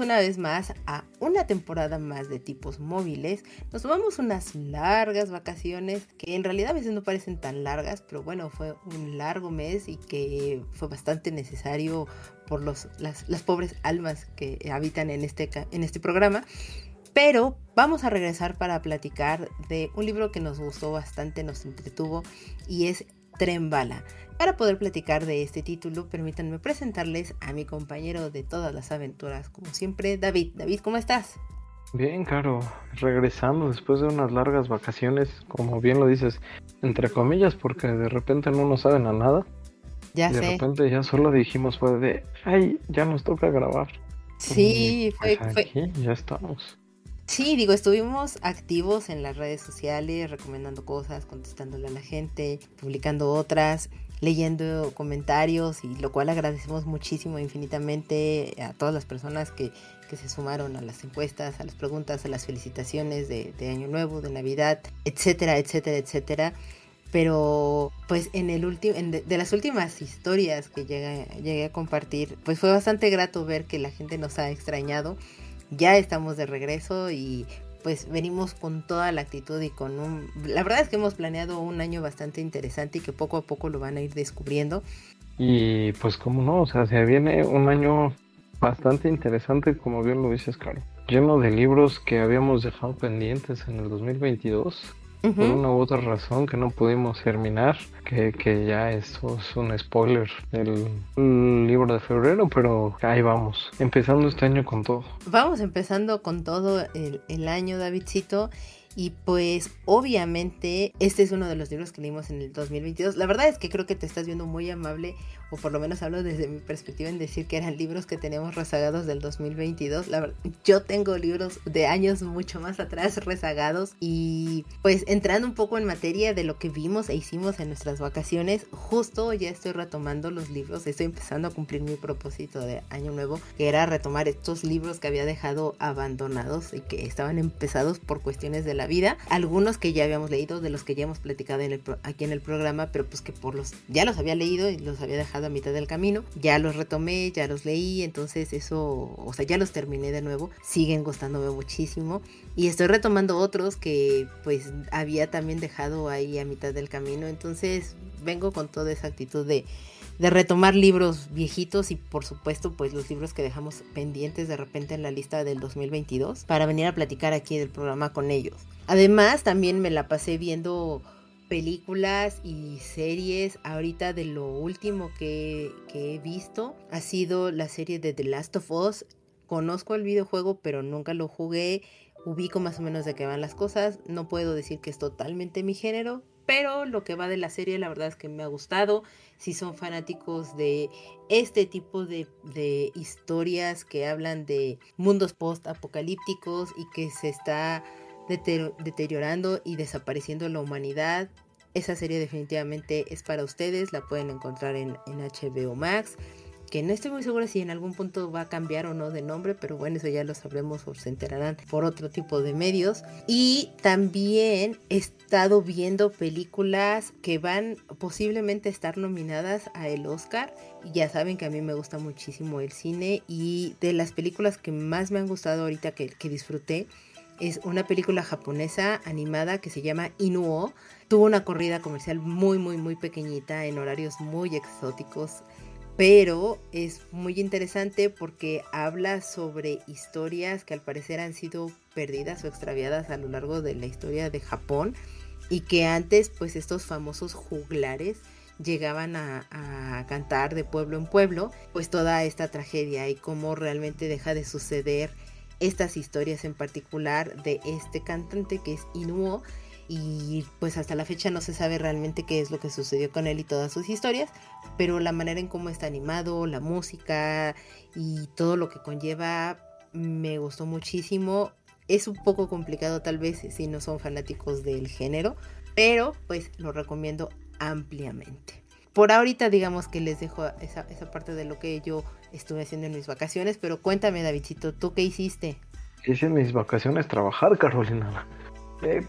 Una vez más a una temporada más de tipos móviles. Nos tomamos unas largas vacaciones que en realidad a veces no parecen tan largas, pero bueno, fue un largo mes y que fue bastante necesario por los, las, las pobres almas que habitan en este, en este programa. Pero vamos a regresar para platicar de un libro que nos gustó bastante, nos entretuvo y es Tren Bala. Para poder platicar de este título, permítanme presentarles a mi compañero de todas las aventuras, como siempre, David. David, ¿cómo estás? Bien, Caro, regresando después de unas largas vacaciones, como bien lo dices, entre comillas, porque de repente no nos saben a nada. Ya y de sé. repente ya solo dijimos fue de, ay, ya nos toca grabar. Sí, Y, fue, pues, fue- aquí ya estamos. Sí, digo, estuvimos activos en las redes sociales, recomendando cosas, contestándole a la gente, publicando otras, leyendo comentarios, y lo cual agradecemos muchísimo, infinitamente a todas las personas que, que se sumaron a las encuestas, a las preguntas, a las felicitaciones de, Año Nuevo, de Navidad, etcétera, etcétera, etcétera. Pero pues en el último, de, de las últimas historias que llegué, llegué a compartir, pues fue bastante grato ver que la gente nos ha extrañado ya estamos de regreso y pues venimos con toda la actitud y con un... La verdad es que hemos planeado un año bastante interesante y que poco a poco lo van a ir descubriendo. Y pues como no, o sea, se viene un año bastante interesante, como bien lo dices, Caro. Lleno de libros que habíamos dejado pendientes en el 2022. Por una u otra razón que no pudimos terminar, que, que ya eso es un spoiler del libro de febrero, pero ahí vamos, empezando este año con todo. Vamos empezando con todo el, el año, Davidcito. Y pues obviamente este es uno de los libros que leímos en el 2022. La verdad es que creo que te estás viendo muy amable, o por lo menos hablo desde mi perspectiva en decir que eran libros que teníamos rezagados del 2022. La verdad, yo tengo libros de años mucho más atrás rezagados y pues entrando un poco en materia de lo que vimos e hicimos en nuestras vacaciones, justo ya estoy retomando los libros, estoy empezando a cumplir mi propósito de año nuevo, que era retomar estos libros que había dejado abandonados y que estaban empezados por cuestiones de la vida, algunos que ya habíamos leído, de los que ya hemos platicado aquí en el programa, pero pues que por los ya los había leído y los había dejado a mitad del camino, ya los retomé, ya los leí, entonces eso, o sea, ya los terminé de nuevo, siguen gustándome muchísimo. Y estoy retomando otros que pues había también dejado ahí a mitad del camino, entonces vengo con toda esa actitud de de retomar libros viejitos y por supuesto pues los libros que dejamos pendientes de repente en la lista del 2022 para venir a platicar aquí del programa con ellos. Además también me la pasé viendo películas y series. Ahorita de lo último que, he visto ha sido la serie de The Last of Us. Conozco el videojuego pero nunca lo jugué. Ubico más o menos de qué van las cosas. No puedo decir que es totalmente mi género. Pero lo que va de la serie la verdad es que me ha gustado. Si son fanáticos de este tipo de, de historias que hablan de mundos post-apocalípticos y que se está deteriorando y desapareciendo la humanidad. Esa serie definitivamente es para ustedes, la pueden encontrar en, HBO Max, que no estoy muy segura si en algún punto va a cambiar o no de nombre, pero bueno, eso ya lo sabremos o se enterarán por otro tipo de medios. Y también he estado viendo películas que van posiblemente a estar nominadas a el Oscar. Ya saben que a mí me gusta muchísimo el cine y de las películas que más me han gustado ahorita que, que disfruté es una película japonesa animada que se llama Inuo. Tuvo una corrida comercial muy, muy, muy pequeñita en horarios muy exóticos, pero es muy interesante porque habla sobre historias que al parecer han sido perdidas o extraviadas a lo largo de la historia de Japón y que antes, pues estos famosos juglares llegaban a, a cantar de pueblo en pueblo, pues toda esta tragedia y cómo realmente deja de suceder estas historias en particular de este cantante que es Inuo y pues hasta la fecha no se sabe realmente qué es lo que sucedió con él y todas sus historias, pero la manera en cómo está animado, la música y todo lo que conlleva me gustó muchísimo. Es un poco complicado tal vez si no son fanáticos del género, pero pues lo recomiendo ampliamente. Por ahorita digamos que les dejo esa, esa parte de lo que yo estuve haciendo en mis vacaciones, pero cuéntame Davidcito, ¿tú qué hiciste? Hice mis vacaciones trabajar, Carolina. Eh,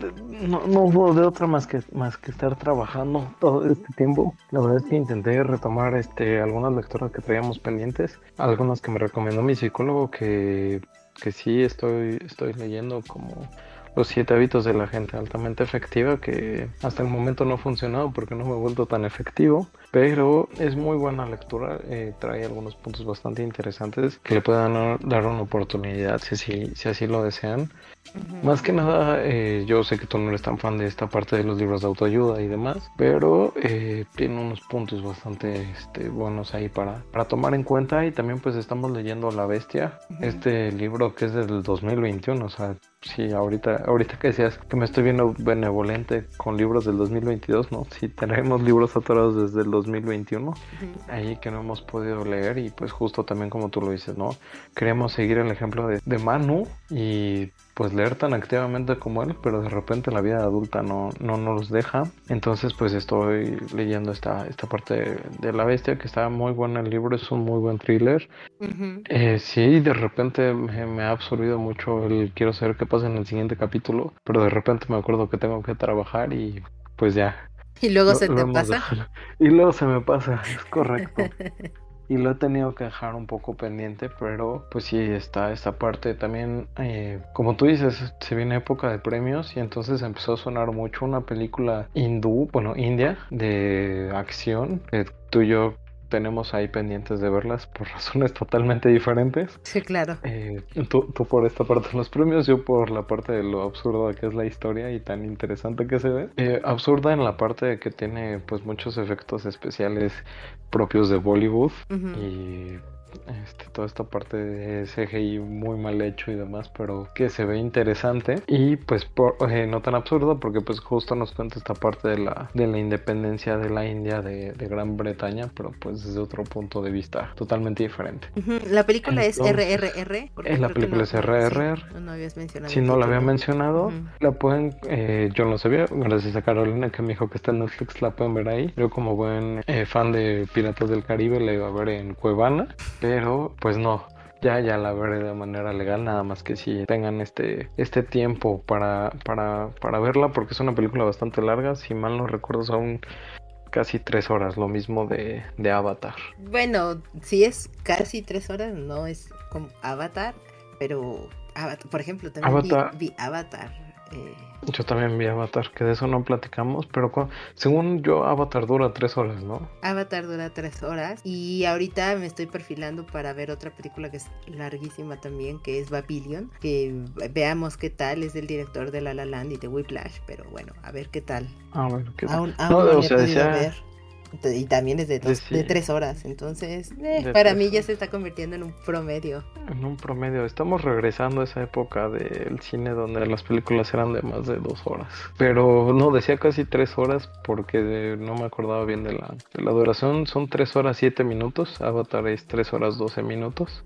no, no hubo de otra más que más que estar trabajando todo este tiempo. La verdad es que intenté retomar este algunas lecturas que traíamos pendientes, algunas que me recomendó mi psicólogo que, que sí estoy estoy leyendo como los siete hábitos de la gente altamente efectiva que hasta el momento no ha funcionado porque no me he vuelto tan efectivo pero es muy buena lectura eh, trae algunos puntos bastante interesantes que le puedan dar una oportunidad si así, si así lo desean más que nada eh, yo sé que tú no eres tan fan de esta parte de los libros de autoayuda y demás pero eh, tiene unos puntos bastante este, buenos ahí para, para tomar en cuenta y también pues estamos leyendo La Bestia este libro que es del 2021 o sea Sí, ahorita, ahorita que decías que me estoy viendo benevolente con libros del 2022, ¿no? Sí, tenemos libros atorados desde el 2021, ahí que no hemos podido leer y pues justo también como tú lo dices, ¿no? Queremos seguir el ejemplo de, de Manu y pues leer tan activamente como él, pero de repente la vida adulta no, no nos deja. Entonces pues estoy leyendo esta, esta parte de, La Bestia que está muy buena el libro, es un muy buen thriller. Eh, sí, de repente me, ha absorbido mucho el quiero saber qué pasa en el siguiente capítulo, pero de repente me acuerdo que tengo que trabajar y pues ya. Y luego se te pasa. Y luego se me pasa, es correcto. y lo he tenido que dejar un poco pendiente, pero pues sí está esta parte también, eh, como tú dices, se viene época de premios y entonces empezó a sonar mucho una película hindú, bueno, india, de acción, que tú yo tenemos ahí pendientes de verlas por razones totalmente diferentes. Sí, claro. Eh, tú, por esta parte de los premios, yo por la parte de lo absurda que es la historia y tan interesante que se ve. Eh, absurda en la parte de que tiene pues muchos efectos especiales propios de Bollywood y este, toda esta parte de CGI muy mal hecho y demás, pero que se ve interesante y pues eh, no tan absurdo porque pues justo nos cuenta esta parte de la, de la independencia de la India de, Gran Bretaña, pero pues desde otro punto de vista totalmente diferente. La película es RRR. Es la película es RRR. no, habías mencionado. Si no la había mencionado, la pueden, eh, yo no sabía, gracias a Carolina que me dijo que está en Netflix, la pueden ver ahí. Yo como buen eh, fan de Piratas del Caribe la iba a ver en Cuevana pero pues no. Ya, ya la veré de manera legal, nada más que si tengan este, este tiempo para, para, para verla, porque es una película bastante larga, si mal no recuerdo son casi tres horas, lo mismo de, de Avatar. Bueno, si es casi tres horas, no es como Avatar, pero por ejemplo, también vi Avatar eh, yo también vi Avatar, que de eso no platicamos, pero según yo Avatar dura tres horas, ¿no? Avatar dura tres horas y ahorita me estoy perfilando para ver otra película que es larguísima también, que es Babylon, que veamos qué tal, es del director de La La Land y de Whiplash, pero bueno, a ver qué tal. Ah, bueno, qué tal. no, o sea, ver y también es de, de tres horas. Entonces, eh, para mí ya se está convirtiendo en un promedio. En un promedio. Estamos regresando a esa época del cine donde las películas eran de más de dos horas. Pero no, decía casi tres horas porque no me acordaba bien de la, de la duración. Son tres horas siete minutos. Avatar es tres horas doce minutos.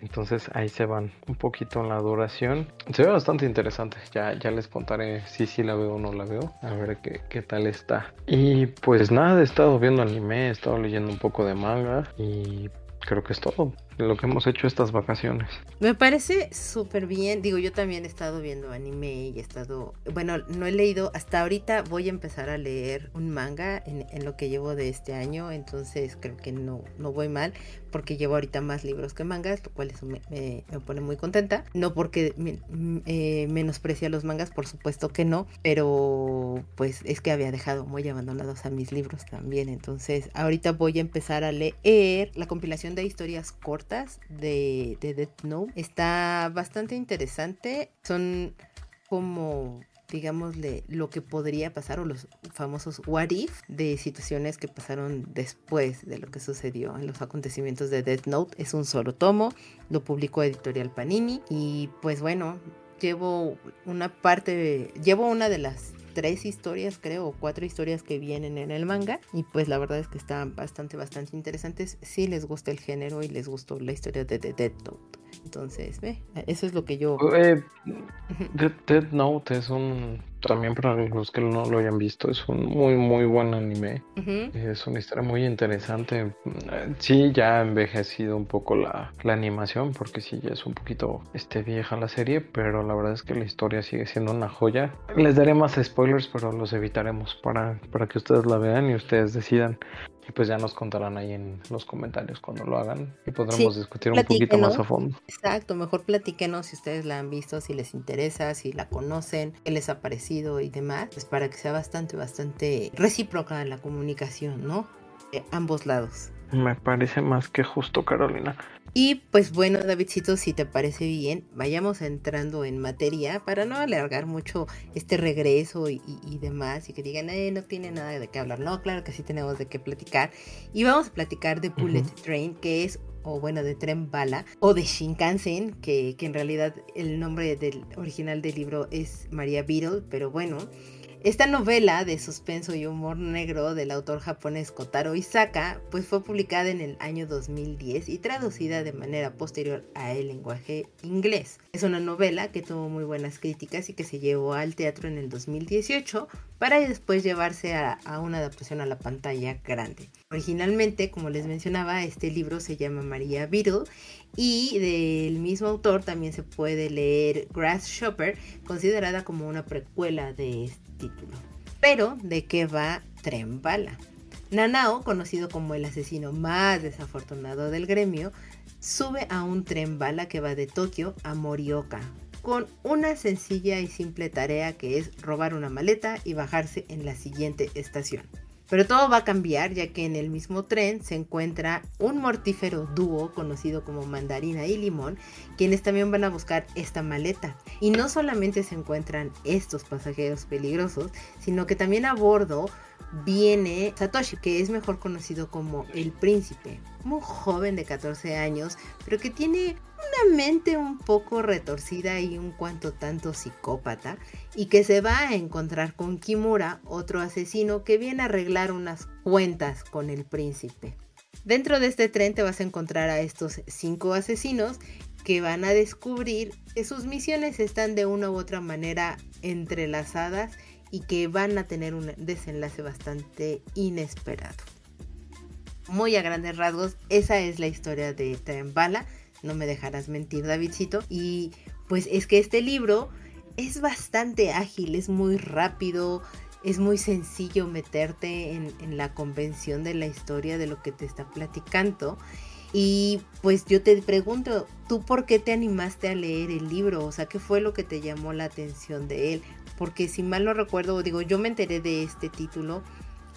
Entonces ahí se van un poquito en la duración. Se ve bastante interesante. Ya, ya les contaré si sí la veo o no la veo. A ver qué, qué tal está. Y pues nada, he estado viendo anime, he estado leyendo un poco de manga y creo que es todo lo que hemos hecho estas vacaciones. Me parece súper bien. Digo, yo también he estado viendo anime y he estado. Bueno, no he leído. Hasta ahorita voy a empezar a leer un manga en, lo que llevo de este año. Entonces creo que no, no voy mal. Porque llevo ahorita más libros que mangas. Lo cual eso me, me, pone muy contenta. No porque me, eh, menosprecia los mangas, por supuesto que no. Pero pues es que había dejado muy abandonados a mis libros también. Entonces ahorita voy a empezar a leer la compilación de historias cortas de, de Death Note. Está bastante interesante. Son como digámosle, lo que podría pasar o los famosos what if de situaciones que pasaron después de lo que sucedió en los acontecimientos de Death Note. Es un solo tomo, lo publicó Editorial Panini y pues bueno, llevo una parte, llevo una de las tres historias, creo, o cuatro historias que vienen en el manga. Y pues la verdad es que están bastante, bastante interesantes. Si les gusta el género y les gustó la historia de The Dead Note. Entonces, ve, eso es lo que yo... Eh, Dead Note es un también para los que no lo hayan visto, es un muy, muy buen anime. Es una historia muy interesante. Sí, ya ha envejecido un poco la, la, animación, porque sí, ya es un poquito este, vieja la serie, pero la verdad es que la historia sigue siendo una joya. Les daré más spoilers, pero los evitaremos para, para que ustedes la vean y ustedes decidan y pues ya nos contarán ahí en los comentarios cuando lo hagan y podremos discutir un poquito más a fondo. Exacto, mejor platíquenos si ustedes la han visto, si les interesa, si la conocen, qué les ha parecido y demás, pues para que sea bastante, bastante recíproca la comunicación, ¿no? De ambos lados. Me parece más que justo, Carolina. Y pues bueno, Davidcito, si te parece bien, vayamos entrando en materia para no alargar mucho este regreso y, demás y que digan, eh, no tiene nada de qué hablar. No, claro que sí tenemos de qué platicar. Y vamos a platicar de Bullet Train, que es o bueno, de Tren Bala, o de Shinkansen, que, que en realidad el nombre del original del libro es María Beetle, pero bueno, esta novela de suspenso y humor negro del autor japonés Kotaro Isaka, pues fue publicada en el año 2010 y traducida de manera posterior a el lenguaje inglés. Es una novela que tuvo muy buenas críticas y que se llevó al teatro en el 2018 para después llevarse a, una adaptación a la pantalla grande. Originalmente, como les mencionaba, este libro se llama María Beetle y del mismo autor también se puede leer Grass Shopper, considerada como una precuela de este título. Pero, ¿de qué va Tren Bala? Nanao, conocido como el asesino más desafortunado del gremio, sube a un tren bala que va de Tokio a Morioka, con una sencilla y simple tarea que es robar una maleta y bajarse en la siguiente estación. Pero todo va a cambiar ya que en el mismo tren se encuentra un mortífero dúo conocido como Mandarina y Limón, quienes también van a buscar esta maleta. Y no solamente se encuentran estos pasajeros peligrosos, sino que también a bordo viene Satoshi, que es mejor conocido como el príncipe, un joven de 14 años, pero que tiene una mente un poco retorcida y un cuanto tanto psicópata, y que se va a encontrar con Kimura, otro asesino que viene a arreglar unas cuentas con el príncipe. Dentro de este tren te vas a encontrar a estos cinco asesinos que van a descubrir que sus misiones están de una u otra manera entrelazadas y que van a tener un desenlace bastante inesperado. Muy a grandes rasgos, esa es la historia de Tren Bala, no me dejarás mentir Davidcito, y pues es que este libro es bastante ágil, es muy rápido, es muy sencillo meterte en, en, la convención de la historia de lo que te está platicando. Y pues yo te pregunto, ¿tú por qué te animaste a leer el libro? O sea, ¿qué fue lo que te llamó la atención de él? Porque si mal no recuerdo, digo, yo me enteré de este título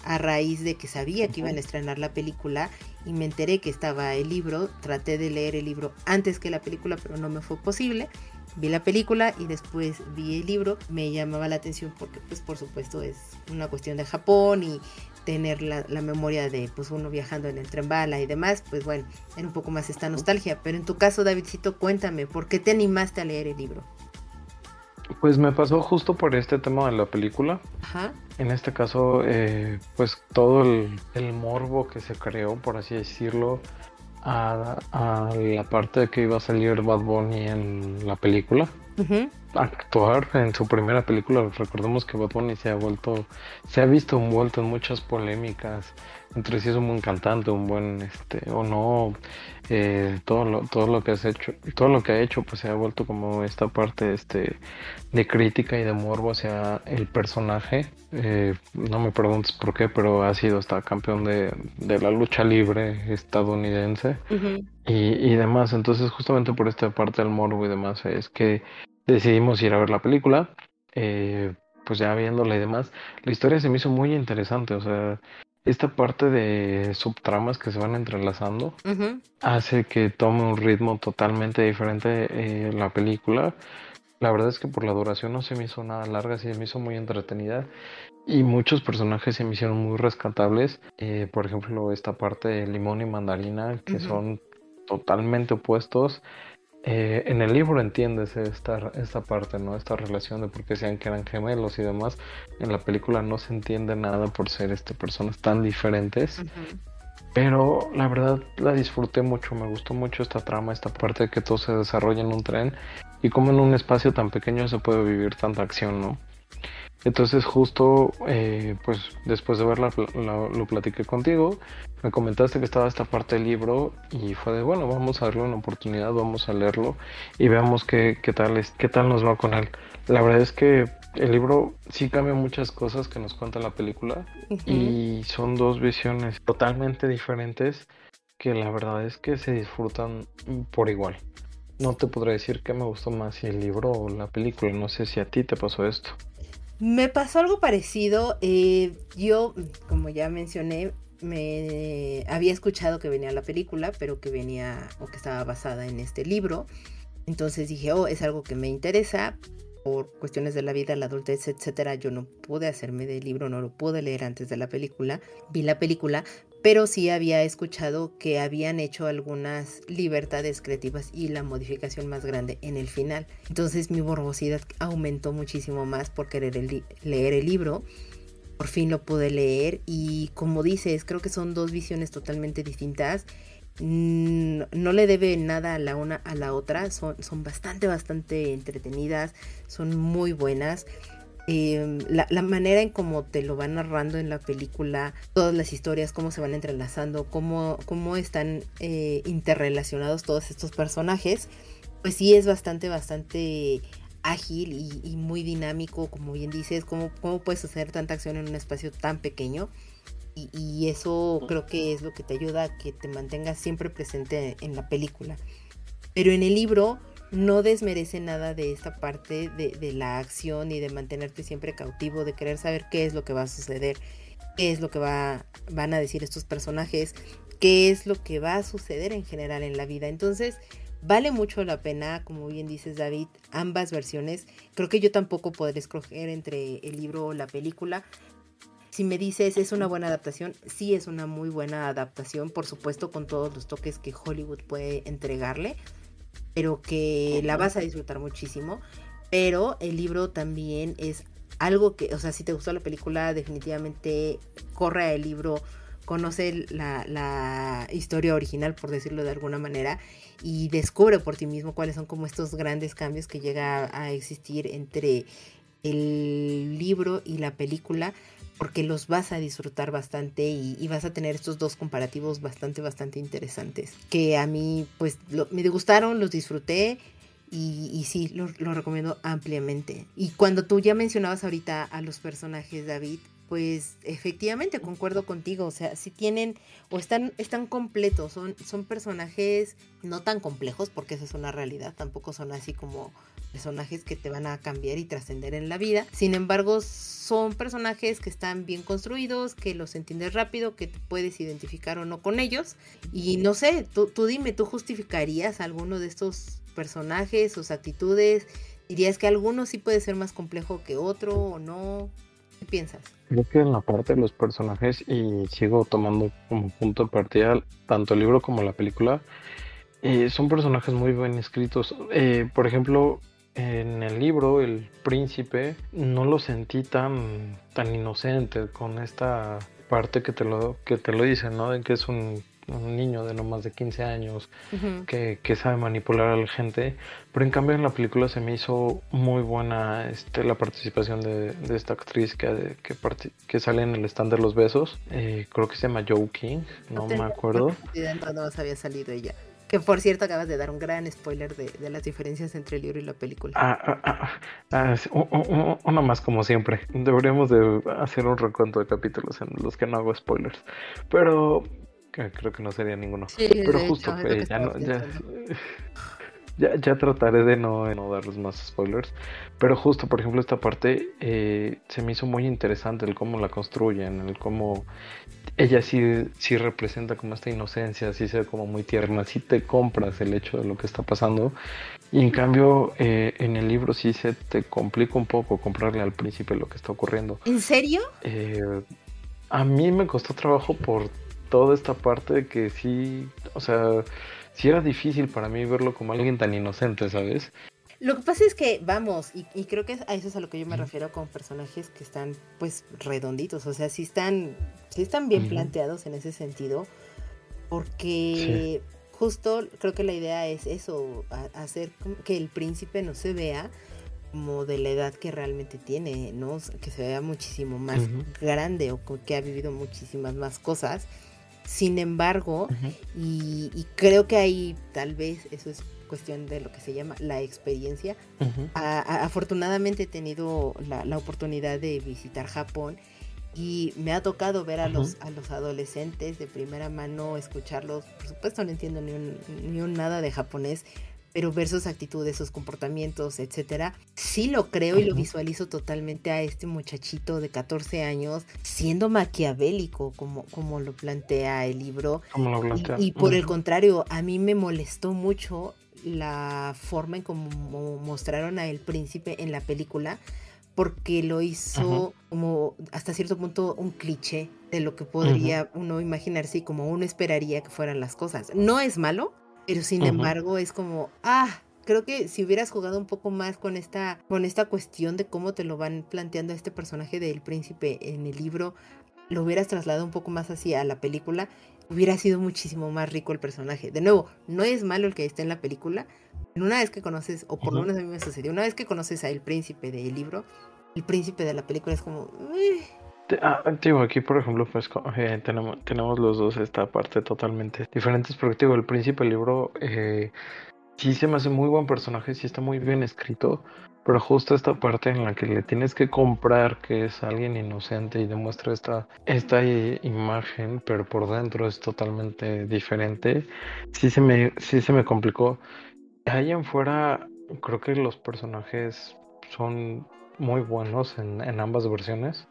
a raíz de que sabía que iban a estrenar la película y me enteré que estaba el libro, traté de leer el libro antes que la película, pero no me fue posible. Vi la película y después vi el libro, me llamaba la atención porque pues por supuesto es una cuestión de Japón y tener la, memoria de pues uno viajando en el tren bala y demás, pues bueno, era un poco más esta nostalgia, pero en tu caso Davidcito, cuéntame, ¿por qué te animaste a leer el libro? Pues me pasó justo por este tema de la película. Ajá. En este caso, eh, pues todo el, morbo que se creó, por así decirlo, a, la parte de que iba a salir Bad Bunny en la película. Actuar en su primera película, recordemos que Bad Bunny se ha vuelto, se ha visto envuelto en muchas polémicas entre si es un buen cantante, un buen este o no, eh, todo lo, todo lo que has hecho, todo lo que ha hecho pues se ha vuelto como esta parte este de crítica y de morbo hacia el personaje. Eh, no me preguntes por qué, pero ha sido hasta campeón de, la lucha libre estadounidense y, y demás. Entonces justamente por esta parte del morbo y demás es que decidimos ir a ver la película. Eh, pues ya viéndola y demás, la historia se me hizo muy interesante, o sea, esta parte de subtramas que se van entrelazando hace que tome un ritmo totalmente diferente eh, la película. La verdad es que por la duración no se me hizo nada larga, se me hizo muy entretenida y muchos personajes se me hicieron muy rescatables. Eh, por ejemplo, esta parte de limón y mandarina que son totalmente opuestos eh, en el libro entiendes esta, esta parte, ¿no? Esta relación de por qué sean que eran gemelos y demás. En la película no se entiende nada por ser este, personas tan diferentes. Pero la verdad la disfruté mucho, me gustó mucho esta trama, esta parte de que todo se desarrolla en un tren y como en un espacio tan pequeño se puede vivir tanta acción, ¿no? Entonces justo, eh, pues después de verla lo platiqué contigo, me comentaste que estaba esta parte del libro y fue de, bueno, vamos a darle una oportunidad, vamos a leerlo y veamos qué, qué, tal, es, qué tal nos va con él. La verdad es que el libro sí cambia muchas cosas que nos cuenta la película y son dos visiones totalmente diferentes que la verdad es que se disfrutan por igual. No te podré decir qué me gustó más si el libro o la película, no sé si a ti te pasó esto. Me pasó algo parecido. Eh, yo, como ya mencioné, me había escuchado que venía la película, pero que venía o que estaba basada en este libro. Entonces dije, oh, es algo que me interesa. Por cuestiones de la vida, la adultez, etcétera, yo no pude hacerme del libro, no lo pude leer antes de la película. Vi la película, pero sí había escuchado que habían hecho algunas libertades creativas y la modificación más grande en el final. Entonces mi morbosidad aumentó muchísimo más por querer leer el libro. Por fin lo pude leer y como dices, creo que son dos visiones totalmente distintas. No le debe nada a la una a la otra, son, son bastante, bastante entretenidas, son muy buenas. Em, la, manera en cómo te lo van narrando en la película, todas las historias, cómo se van entrelazando, cómo, cómo están eh, interrelacionados todos estos personajes, pues sí es bastante, bastante ágil y, muy dinámico, como bien dices, cómo, cómo puedes hacer tanta acción en un espacio tan pequeño. Y, y, eso creo que es lo que te ayuda a que te mantengas siempre presente en la película. Pero en el libro no desmerece nada de esta parte de, la acción y de mantenerte siempre cautivo, de querer saber qué es lo que va a suceder, qué es lo que va, van a decir estos personajes, qué es lo que va a suceder en general en la vida. Entonces, vale mucho la pena, como bien dices David, ambas versiones. Creo que yo tampoco podré escoger entre el libro o la película. Si me dices, ¿es una buena adaptación? Sí, es una muy buena adaptación, por supuesto, con todos los toques que Hollywood puede entregarle pero que la vas a disfrutar muchísimo. Pero el libro también es algo que, o sea, si te gustó la película, definitivamente corre al libro, conoce la, la, historia original, por decirlo de alguna manera, y descubre por ti mismo cuáles son como estos grandes cambios que llega a existir entre el libro y la película porque los vas a disfrutar bastante y, vas a tener estos dos comparativos bastante, bastante interesantes. Que a mí, pues, me gustaron, los disfruté y, sí, los lo recomiendo ampliamente. Y cuando tú ya mencionabas ahorita a los personajes, David, pues efectivamente concuerdo contigo, o sea, si tienen o están, están completos, son, son personajes no tan complejos, porque eso es una realidad, tampoco son así como personajes que te van a cambiar y trascender en la vida. Sin embargo, son personajes que están bien construidos, que los entiendes rápido, que puedes identificar o no con ellos. Y no sé, tú, tú dime, ¿tú justificarías alguno de estos personajes, sus actitudes? ¿Dirías que alguno sí puede ser más complejo que otro o no? ¿Qué piensas? Creo que en la parte de los personajes, y sigo tomando como punto de partida tanto el libro como la película, eh, son personajes muy bien escritos. Eh, por ejemplo, en el libro el príncipe no lo sentí tan tan inocente con esta parte que te lo que te lo dice no de que es un, niño de no más de 15 años que, sabe manipular a la gente pero en cambio en la película se me hizo muy buena este la participación de, esta actriz que, que, que, sale en el stand de los besos eh, creo que se llama Joe King no, me acuerdo no había salido ella que por cierto acabas de dar un gran spoiler de, las diferencias entre el libro y la película. Ah, ah, ah, ah uno más como siempre. Deberíamos de hacer un recuento de capítulos en los que no hago spoilers. Pero creo que no sería ninguno. Pero justo, ya no, ya, ya, ya, trataré de no, no darles más spoilers. Pero justo, por ejemplo, esta parte eh, se me hizo muy interesante el cómo la construyen, el cómo ella sí, sí representa como esta inocencia, sí se ve como muy tierna, sí te compras el hecho de lo que está pasando. Y en cambio, eh, en el libro sí se te complica un poco comprarle al príncipe lo que está ocurriendo. ¿En serio? Eh, a mí me costó trabajo por toda esta parte de que sí, o sea, sí era difícil para mí verlo como alguien tan inocente, ¿sabes? Lo que pasa es que, vamos, y, creo que a eso es a lo que yo me refiero con personajes que están, pues, redonditos, o sea, sí están, sí están bien planteados en ese sentido, porque justo creo que la idea es eso, hacer que el príncipe no se vea como de la edad que realmente tiene, ¿no? Que se vea muchísimo más grande o que ha vivido muchísimas más cosas. Sin embargo, y, creo que ahí tal vez eso es cuestión de lo que se llama la experiencia. afortunadamente he tenido la, oportunidad de visitar Japón y me ha tocado ver a los, a los adolescentes de primera mano, escucharlos. Por supuesto no entiendo ni un, ni un nada de japonés, pero ver sus actitudes, sus comportamientos, etcétera, sí lo creo y lo visualizo totalmente a este muchachito de 14 años siendo maquiavélico, como, como lo plantea el libro. Y, por el contrario, a mí me molestó mucho la forma en cómo mostraron a el príncipe en la película, porque lo hizo como hasta cierto punto un cliché de lo que podría uno imaginarse y como uno esperaría que fueran las cosas. No es malo, pero sin embargo es como, ah, creo que si hubieras jugado un poco más con esta, con esta cuestión de cómo te lo van planteando a este personaje del príncipe en el libro, lo hubieras trasladado un poco más así a la película, hubiera sido muchísimo más rico el personaje. De nuevo, no es malo el que esté en la película, pero una vez que conoces, o por lo menos a mí me sucedió, una vez que conoces a el príncipe del libro, el príncipe de la película es como... Eh, Ah, digo, aquí por ejemplo, pues eh, tenemos, tenemos los dos esta parte totalmente diferentes, porque digo, el príncipe del libro eh, sí se me hace muy buen personaje, sí está muy bien escrito, pero justo esta parte en la que le tienes que comprar que es alguien inocente y demuestra esta, esta imagen, pero por dentro es totalmente diferente, sí se me, sí se me complicó. Ahí en fuera, creo que los personajes son muy buenos en, en ambas versiones.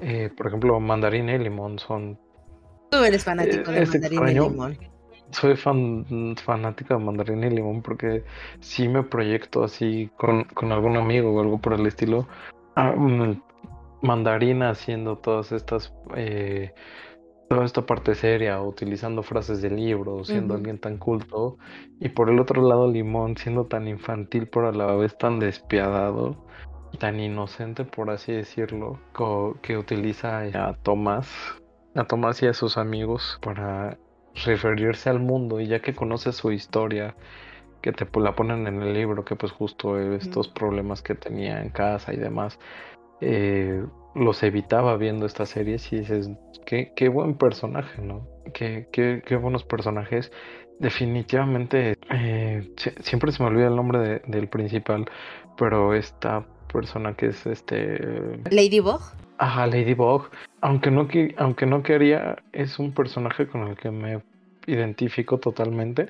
Eh, por ejemplo, mandarina y limón son. Tú eres fanático de mandarina y limón. Soy fan, fanática de mandarina y limón porque si me proyecto así con, con algún amigo o algo por el estilo. mandarina haciendo todas estas. Eh, toda esta parte seria, utilizando frases de libro, siendo alguien tan culto. Y por el otro lado, Limón siendo tan infantil, pero a la vez tan despiadado tan inocente, por así decirlo, que utiliza a Tomás, a Tomás y a sus amigos para referirse al mundo y ya que conoce su historia, que te la ponen en el libro, que pues justo estos problemas que tenía en casa y demás, eh, los evitaba viendo estas series y dices, qué, qué buen personaje, ¿no? Qué, qué, qué buenos personajes. Definitivamente, eh, siempre se me olvida el nombre del principal, pero esta persona que es este... Ladybug. Ajá, Ladybug. Aunque no, aunque no quería, es un personaje con el que me identifico totalmente.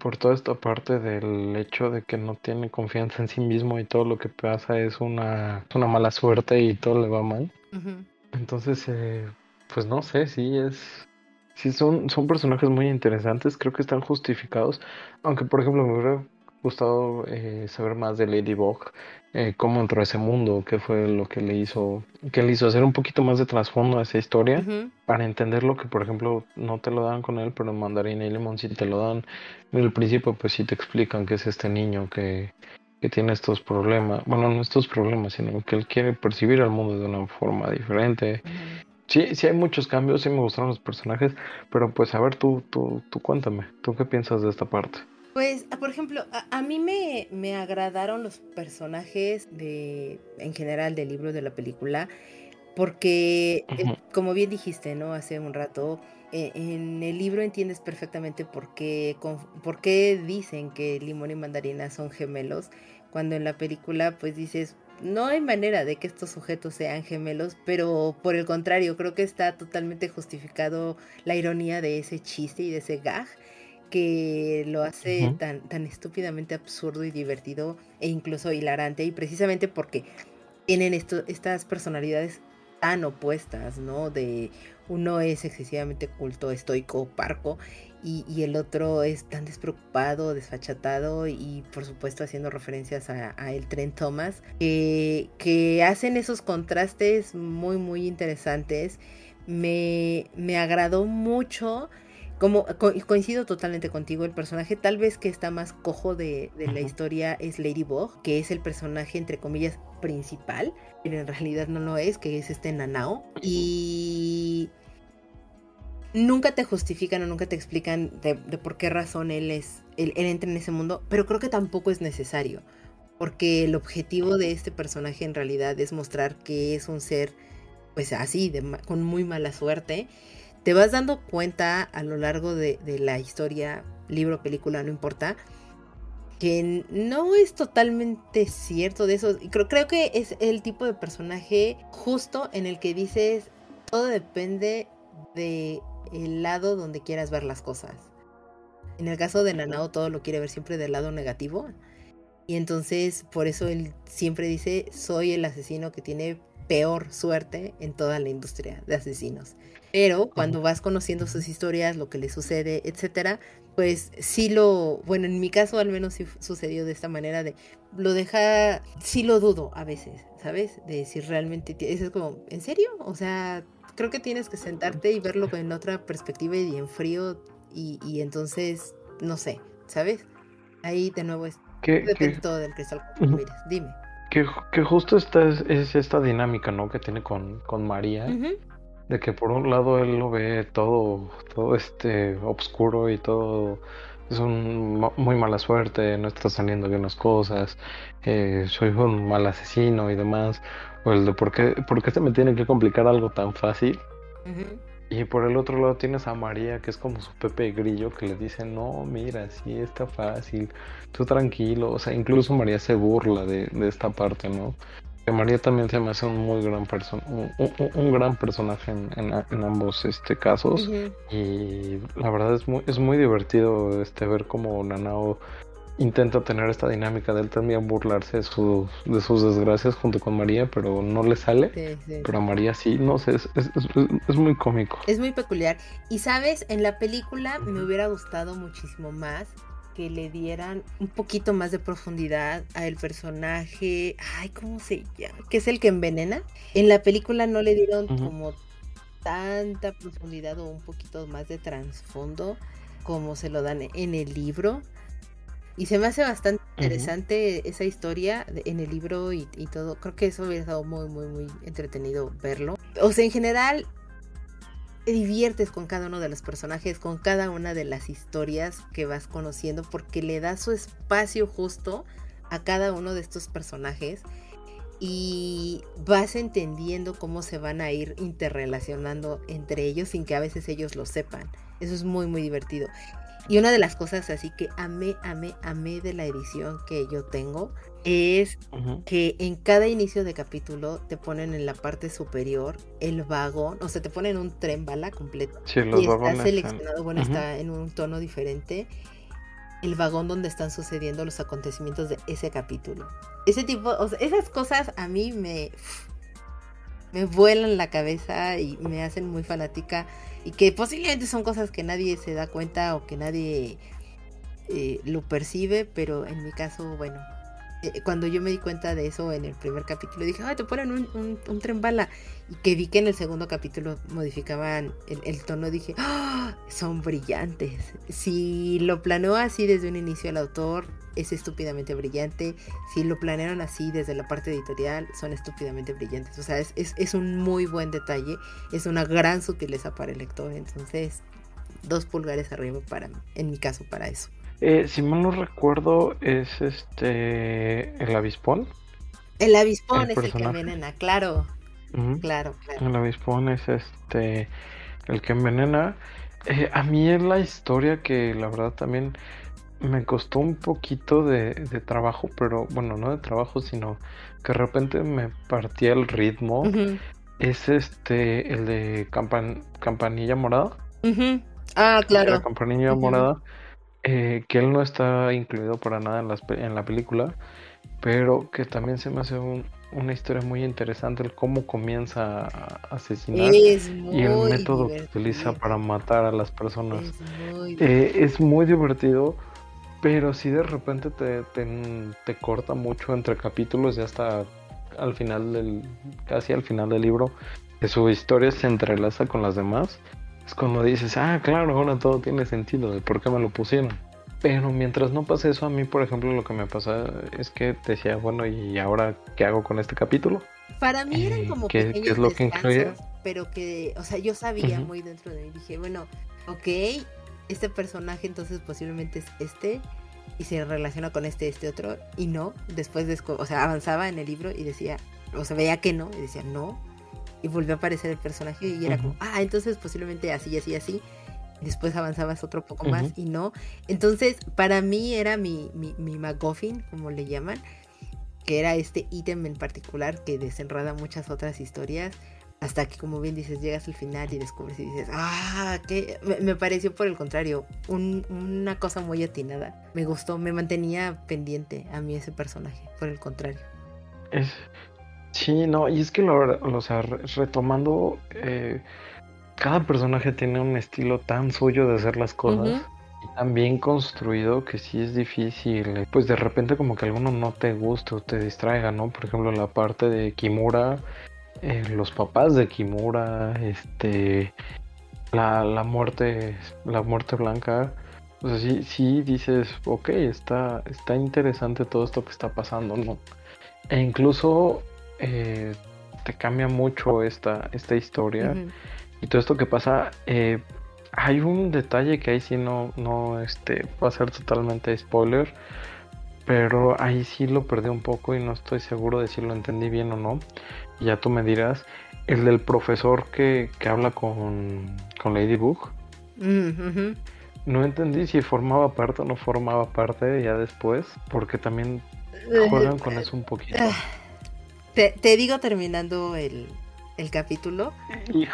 Por toda esta parte del hecho de que no tiene confianza en sí mismo y todo lo que pasa es una, una mala suerte y todo le va mal. Entonces, eh, pues no sé, sí es... Sí, son, son personajes muy interesantes, creo que están justificados. Aunque, por ejemplo, me hubiera gustado eh, saber más de Ladybug, eh, cómo entró a ese mundo, qué fue lo que le hizo, qué le hizo hacer un poquito más de trasfondo a esa historia, para entender lo que, por ejemplo, no te lo dan con él, pero en Mandarina y Limón sí te lo dan. En el principio, pues sí te explican que es este niño que, que tiene estos problemas, bueno, no estos problemas, sino que él quiere percibir al mundo de una forma diferente. Sí, sí hay muchos cambios, sí me gustaron los personajes, pero pues a ver, tú, tú, tú cuéntame, ¿tú qué piensas de esta parte? Pues, por ejemplo, a, mí me, me, agradaron los personajes de, en general del libro de la película, porque, eh, como bien dijiste, ¿no? Hace un rato, eh, en el libro entiendes perfectamente por qué, por qué dicen que limón y mandarina son gemelos, cuando en la película, pues dices, no hay manera de que estos sujetos sean gemelos, pero por el contrario, creo que está totalmente justificado la ironía de ese chiste y de ese gag que lo hace tan, tan estúpidamente absurdo y divertido e incluso hilarante y precisamente porque tienen esto, estas personalidades tan opuestas, ¿no? De uno es excesivamente culto, estoico, parco y, el otro es tan despreocupado, desfachatado y por supuesto haciendo referencias a, el tren Thomas, que, que hacen esos contrastes muy muy interesantes. Me, me agradó mucho como coincido totalmente contigo, el personaje tal vez que está más cojo de, la historia es Ladybug, que es el personaje entre comillas principal, pero en realidad no lo es, que es este Nanao. Y nunca te justifican o nunca te explican de, por qué razón él es, él, entra en ese mundo, pero creo que tampoco es necesario, porque el objetivo de este personaje en realidad es mostrar que es un ser, pues así, con muy mala suerte. Te vas dando cuenta a lo largo de, la historia, libro, película, no importa, que no es totalmente cierto de eso. Creo, creo que es el tipo de personaje justo en el que dices, todo depende de el lado donde quieras ver las cosas. En el caso de Nanao todo lo quiere ver siempre del lado negativo. Y entonces por eso él siempre dice, soy el asesino que tiene peor suerte en toda la industria de asesinos. Pero cuando vas conociendo sus historias, lo que le sucede, etcétera, pues sí lo, bueno, en mi caso al menos sí sucedió de esta manera de lo deja, sí lo dudo a veces, ¿sabes? De si realmente es como, ¿en serio? O sea, creo que tienes que sentarte y verlo en otra perspectiva y en frío y, entonces, no sé, ¿sabes? Ahí de nuevo es depende todo del cristal. dime. Que, que justo esta es, esta dinámica, ¿no? Que tiene con, con María. De que por un lado él lo ve todo, todo este oscuro y todo es un muy mala suerte, no está saliendo bien las cosas, eh, soy un mal asesino y demás. O el de por qué, por qué se me tiene que complicar algo tan fácil. Y por el otro lado tienes a María, que es como su Pepe Grillo, que le dice, no, mira, sí está fácil, tú tranquilo. O sea, incluso María se burla de, de esta parte, ¿no? Que María también se me hace un muy gran person un, un, gran personaje en, en, ambos este casos. Y la verdad es muy, es muy divertido este ver cómo Nanao intenta tener esta dinámica de él también burlarse de, sus, de sus desgracias junto con María, pero no le sale. Pero a María sí, no sé, es, es, es, muy cómico. Es muy peculiar. Y sabes, en la película me hubiera gustado muchísimo más que le dieran un poquito más de profundidad a el personaje, ay, ¿cómo se llama? Que es el que envenena. En la película no le dieron como tanta profundidad o un poquito más de trasfondo como se lo dan en el libro. Y se me hace bastante interesante esa historia en el libro y, todo. Creo que eso hubiera estado muy, muy, muy entretenido verlo. O sea, en general, te diviertes con cada uno de los personajes, con cada una de las historias que vas conociendo, porque le da su espacio justo a cada uno de estos personajes y vas entendiendo cómo se van a ir interrelacionando entre ellos sin que a veces ellos lo sepan. Eso es muy, muy divertido. Y una de las cosas así que amé, amé, amé de la edición que yo tengo es que en cada inicio de capítulo te ponen en la parte superior el vagón, o sea, te ponen un tren bala completo. Sí, los y está seleccionado, bueno, está en un tono diferente el vagón donde están sucediendo los acontecimientos de ese capítulo. Ese tipo, o sea, esas cosas a mí me me vuelan la cabeza y me hacen muy fanática y que posiblemente son cosas que nadie se da cuenta o que nadie eh, lo percibe, pero en mi caso, bueno, eh, cuando yo me di cuenta de eso en el primer capítulo, dije, ay, te ponen un, un, tren bala. Y que vi que en el segundo capítulo modificaban el, tono, dije, ¡Ah! son brillantes. Si lo planeó así desde un inicio el autor, es estúpidamente brillante. Si lo planearon así desde la parte editorial, son estúpidamente brillantes. O sea, es, es, un muy buen detalle, es una gran sutileza para el lector. Entonces, dos pulgares arriba para en mi caso, para eso. Eh, si mal no recuerdo, es este el avispón. El avispón es el que envenena, claro. Claro, claro. El avispón es este el que envenena. Eh, a mí es la historia que la verdad también me costó un poquito de, trabajo, pero bueno, no de trabajo, sino que de repente me partía el ritmo. Es este, el de Campanilla Morada. Ah, claro. La Campanilla Morada, eh, que él no está incluido para nada en, las, en la película, pero que también se me hace una historia muy interesante el cómo comienza a asesinar y el método que utiliza para matar a las personas. Es muy, eh, divertido pero si de repente te, te, corta mucho entre capítulos y hasta al final del, casi al final del libro, que su historia se entrelaza con las demás. es cuando dices, ah, claro, ahora todo tiene sentido de por qué me lo pusieron. Pero mientras no pase eso, a mí, por ejemplo, lo que me pasa es que decía, bueno, ¿y ahora qué hago con este capítulo? Para mí eran como ¿qué, ¿qué es lo que incluye? pero que, o sea, yo sabía muy dentro de mí, dije, bueno, ok, este personaje entonces posiblemente es este y se relaciona con este, este otro, y no, después, de, o sea, avanzaba en el libro y decía, o sea, veía que no, y decía, no, y volvió a aparecer el personaje y era como, ah, entonces posiblemente así, así, así. Después avanzabas otro poco más y no. Entonces, para mí era mi, mi, mi MacGuffin, como le llaman, que era este ítem en particular que desenrada muchas otras historias. Hasta que, como bien dices, llegas al final y descubres y dices, ah, que me, pareció por el contrario, una cosa muy atinada. Me gustó, me mantenía pendiente a mí ese personaje, por el contrario. Es, Sí, no, y es que lo, o sea, retomando, eh, cada personaje tiene un estilo tan suyo de hacer las cosas y tan bien construido que sí es difícil, pues de repente como que alguno no te guste o te distraiga, ¿no? Por ejemplo, la parte de Kimura, eh, los papás de Kimura, este, la, la muerte, la muerte blanca, o sea, sí, sí dices, ok, está, está interesante todo esto que está pasando, ¿no? E incluso eh, te cambia mucho esta, esta historia y todo esto que pasa. Eh, hay un detalle que ahí sí no, no este, va a ser totalmente spoiler, pero ahí sí lo perdí un poco y no estoy seguro de si lo entendí bien o no. Ya tú me dirás, el del profesor que, que habla con, con Ladybug. No entendí si formaba parte o no formaba parte ya después, porque también juegan con eso un poquito. Ah, te, digo terminando el, capítulo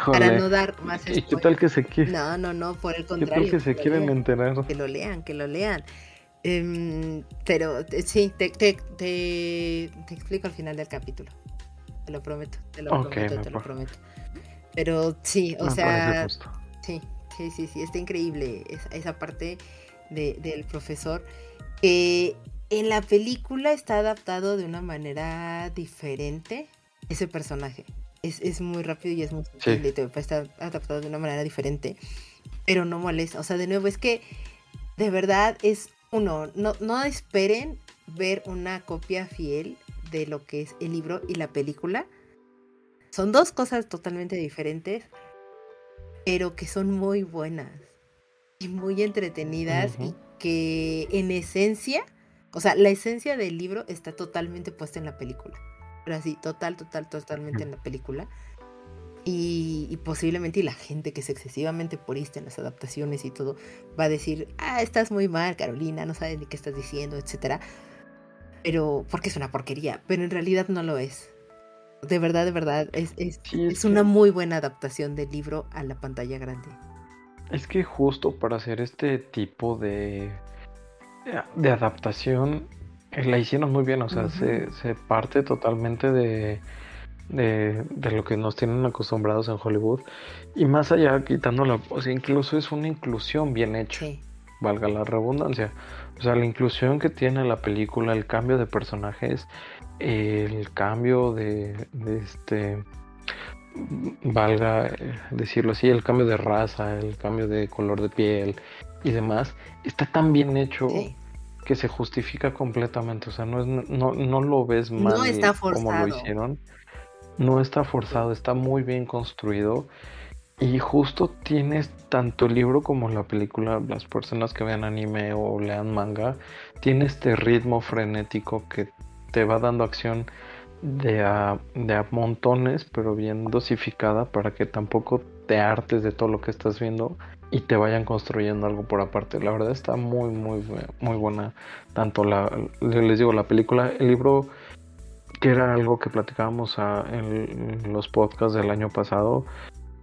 para no dar más ¿Y qué tal que se quiere? No, no, no, por el contrario. ¿Qué tal que se quieren enterar? Que lo lean, que lo lean. Em, pero sí, te, te, te, explico al final del capítulo. Te lo prometo, te lo prometo, te lo prometo. Pero sí, o sea, sí, sí, sí, sí, está increíble esa, esa parte de, del profesor. que en la película está adaptado de una manera diferente ese personaje. Es, muy rápido y es muy sutil está adaptado de una manera diferente, pero no molesta. O sea, de nuevo, es que de verdad es uno, no, no esperen ver una copia fiel de lo que es el libro y la película. Son dos cosas totalmente diferentes, pero que son muy buenas y muy entretenidas y que en esencia o sea, la esencia del libro está totalmente puesta en la película. Pero así, total, total, totalmente en la película. Y, posiblemente la gente que es excesivamente purista en las adaptaciones y todo va a decir, ah, estás muy mal, Carolina, no sabes ni qué estás diciendo, etcétera. Pero, porque es una porquería, pero en realidad no lo es. De verdad, de verdad, es, es, es una muy buena adaptación del libro a la pantalla grande. Es que justo para hacer este tipo de de adaptación eh, la hicieron muy bien, o sea, se, parte totalmente de, de, lo que nos tienen acostumbrados en Hollywood. Y más allá, quitándola, o sea, incluso es una inclusión bien hecha, valga la redundancia. O sea, la inclusión que tiene la película, el cambio de personajes, el cambio de, de este valga eh, decirlo así, el cambio de raza, el cambio de color de piel, y demás, está tan bien hecho que se justifica completamente. O sea, no, es, no, no lo ves mal como lo hicieron. No está forzado, está muy bien construido. Y justo tienes tanto el libro como la película, las personas que vean anime o lean manga, tiene este ritmo frenético que te va dando acción de a, de a montones, pero bien dosificada para que tampoco te hartes de todo lo que estás viendo y te vayan construyendo algo por aparte. La verdad está muy, muy, muy buena. Tanto la, les digo, la película, el libro, que era algo que platicábamos en, los podcasts del año pasado.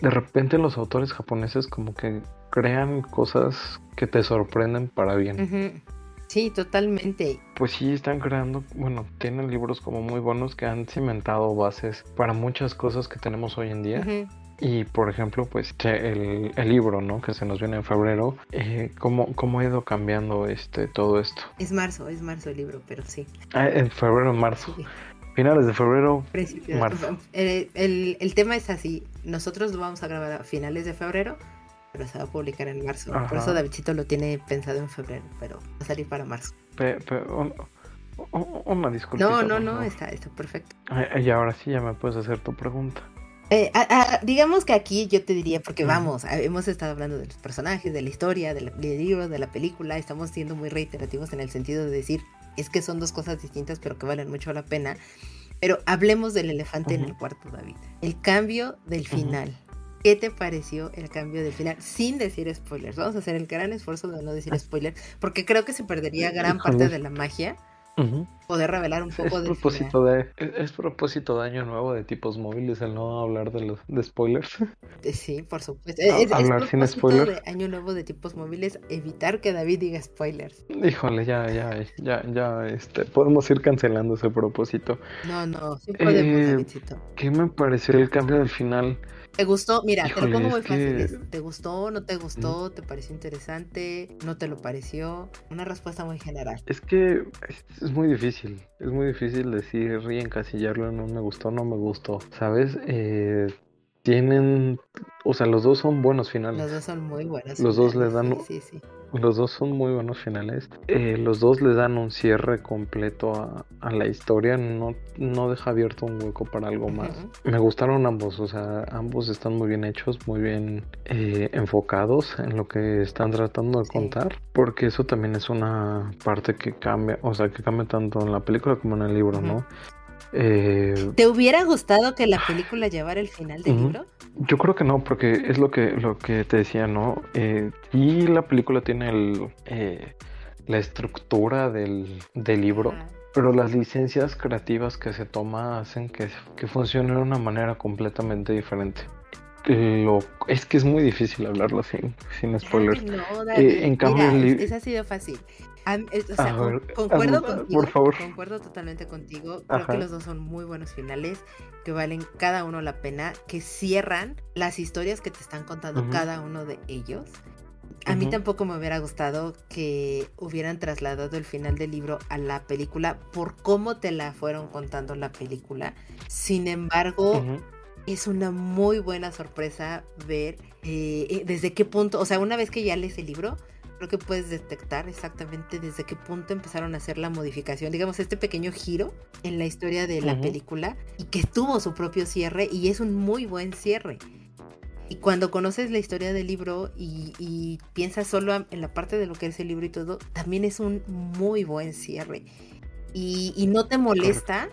De repente los autores japoneses como que crean cosas que te sorprenden para bien. Sí, totalmente. Pues sí, están creando, bueno, tienen libros como muy buenos que han cimentado bases para muchas cosas que tenemos hoy en día. Y por ejemplo, pues el, el, libro, ¿no? Que se nos viene en febrero, eh, ¿cómo, ¿cómo, ha ido cambiando este todo esto? Es marzo, es marzo el libro, pero sí. Ah, en febrero, marzo. Finales de febrero, marzo. El, el, el, tema es así, nosotros lo vamos a grabar a finales de febrero, pero se va a publicar en marzo. Por eso Davidcito lo tiene pensado en febrero, pero va a salir para marzo. Una disculpa. No, no, no, está, está perfecto. Y ahora sí ya me puedes hacer tu pregunta. Eh, digamos que aquí yo te diría, porque vamos, hemos estado hablando de los personajes, de la historia, del libro, de la película, estamos siendo muy reiterativos en el sentido de decir, es que son dos cosas distintas, pero que valen mucho la pena. Pero hablemos del elefante en el cuarto, David. El cambio del final. ¿Qué te pareció el cambio del final? Sin decir spoilers. Vamos a hacer el gran esfuerzo de no decir spoilers, porque creo que se perdería gran parte de la magia poder revelar un poco es de propósito de es, propósito de año nuevo de tipos móviles el no hablar de los de spoilers. Eh, sí por supuesto. Es, hablar sin spoilers. de año nuevo de tipos móviles evitar que David diga spoilers. Híjole ya ya ya ya este podemos ir cancelando ese propósito. No no sí podemos eh, Davidcito. qué me pareció el cambio del final ¿Te gustó? Mira, te lo pongo muy fácil. ¿Te gustó? ¿No te gustó? ¿Te pareció interesante? ¿No te lo pareció? Una respuesta muy general. Es que es, muy difícil. Es muy difícil decir y encasillarlo en un me gustó, no me gustó. ¿Sabes? Eh, tienen, o sea, los dos son buenos finales. Los dos son muy buenos. Los dos le dan, sí, sí, los dos son muy buenos finales. Eh, los dos le dan un cierre completo a, la historia. No, no deja abierto un hueco para algo más. Me gustaron ambos, o sea, ambos están muy bien hechos, muy bien eh, enfocados en lo que están tratando de contar. Porque eso también es una parte que cambia, o sea, que cambia tanto en la película como en el libro, ¿no? Eh, ¿Te hubiera gustado que la película llevara el final del libro? Yo creo que no, porque es lo que, lo que te decía, ¿no? Eh, y la película tiene el, eh, la estructura del, libro, pero las licencias creativas que se toma hacen que, que funcione de una manera completamente diferente. Lo, es que es muy difícil hablarlo sin, sin spoilers. en cambio, esa ha sido fácil concuerdo contigo. Por favor. Concuerdo totalmente contigo. Creo que los dos son muy buenos finales, que valen cada uno la pena, que cierran las historias que te están contando cada uno de ellos. A mí tampoco me hubiera gustado que hubieran trasladado el final del libro a la película por cómo te la fueron contando la película. Sin embargo, es una muy buena sorpresa ver eh, eh, desde qué punto, o sea, una vez que ya lees el libro, creo que puedes detectar exactamente desde qué punto empezaron a hacer la modificación, digamos, este pequeño giro en la historia de la película y que tuvo su propio cierre y es un muy buen cierre. Y cuando conoces la historia del libro y, piensas solo en la parte de lo que es el libro y todo, también es un muy buen cierre. Y, no te molesta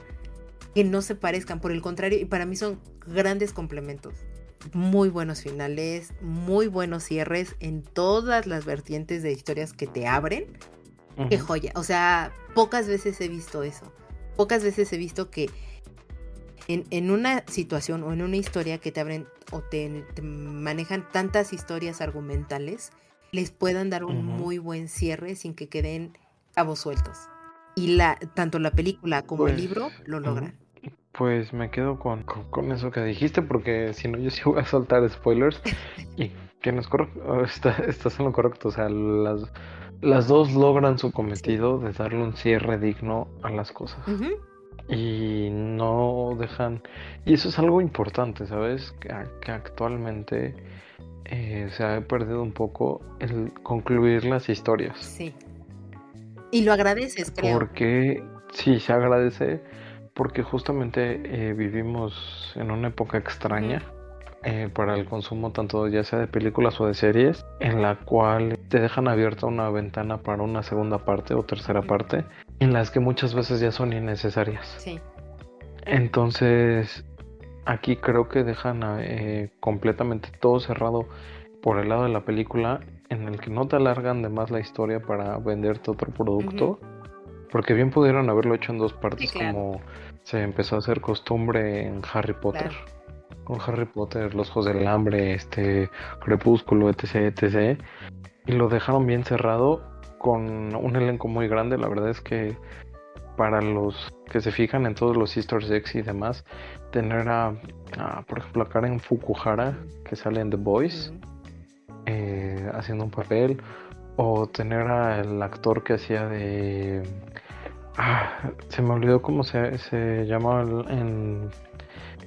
que no se parezcan, por el contrario, y para mí son grandes complementos muy buenos finales, muy buenos cierres en todas las vertientes de historias que te abren. Qué joya. O sea, pocas veces he visto eso. Pocas veces he visto que en, una situación o en una historia que te abren o te, manejan tantas historias argumentales, les puedan dar un muy buen cierre sin que queden cabos sueltos. Y la, tanto la película como el pues, libro lo logran. Pues me quedo con, con, eso que dijiste, porque si no, yo sí voy a soltar spoilers. y que no es correcto, está, estás en lo correcto. O sea, las, las dos logran su cometido de darle un cierre digno a las cosas. Y no dejan. Y eso es algo importante, ¿sabes? Que, que actualmente eh, se ha perdido un poco el concluir las historias. Sí. Y lo agradeces, creo. Porque sí, se agradece porque justamente eh, vivimos en una época extraña eh, para el consumo tanto ya sea de películas o de series, en la cual te dejan abierta una ventana para una segunda parte o tercera parte, en las que muchas veces ya son innecesarias. Sí. Entonces, aquí creo que dejan eh, completamente todo cerrado por el lado de la película, en el que no te alargan de más la historia para venderte otro producto. Porque bien pudieron haberlo hecho en dos partes como se empezó a hacer costumbre en Harry Potter. Con Harry Potter, Los Juegos del Hambre, este, Crepúsculo, etc, etc. Y lo dejaron bien cerrado con un elenco muy grande. La verdad es que para los que se fijan en todos los easter eggs y demás, tener a, por ejemplo, a Karen Fukuhara, que sale en The Boys, eh, haciendo un papel, o tener al actor que hacía de Ah, se me olvidó cómo se, se llama en,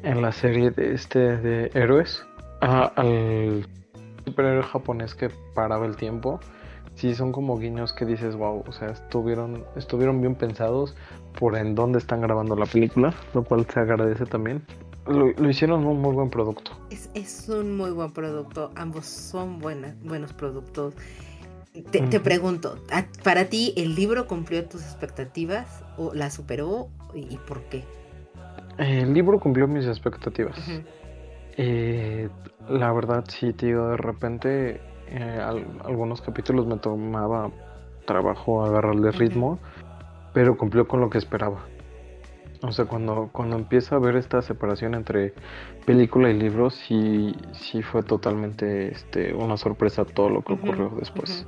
en la serie de este de héroes. Ah, al superhéroe japonés que paraba el tiempo. Sí, son como guiños que dices, wow, o sea, estuvieron, estuvieron bien pensados por en dónde están grabando la película, lo cual se agradece también. Lo, hicieron un muy buen producto. Es, es, un muy buen producto, ambos son buenas, buenos productos. Te, pregunto, ¿para ti el libro cumplió tus expectativas o la superó y, por qué? El libro cumplió mis expectativas. Eh, la verdad, sí, tío, de repente eh, algunos capítulos me tomaba trabajo agarrarle ritmo, pero cumplió con lo que esperaba. O sea, cuando, cuando empieza a ver esta separación entre película y libro, sí, sí fue totalmente este, una sorpresa todo lo que ocurrió después.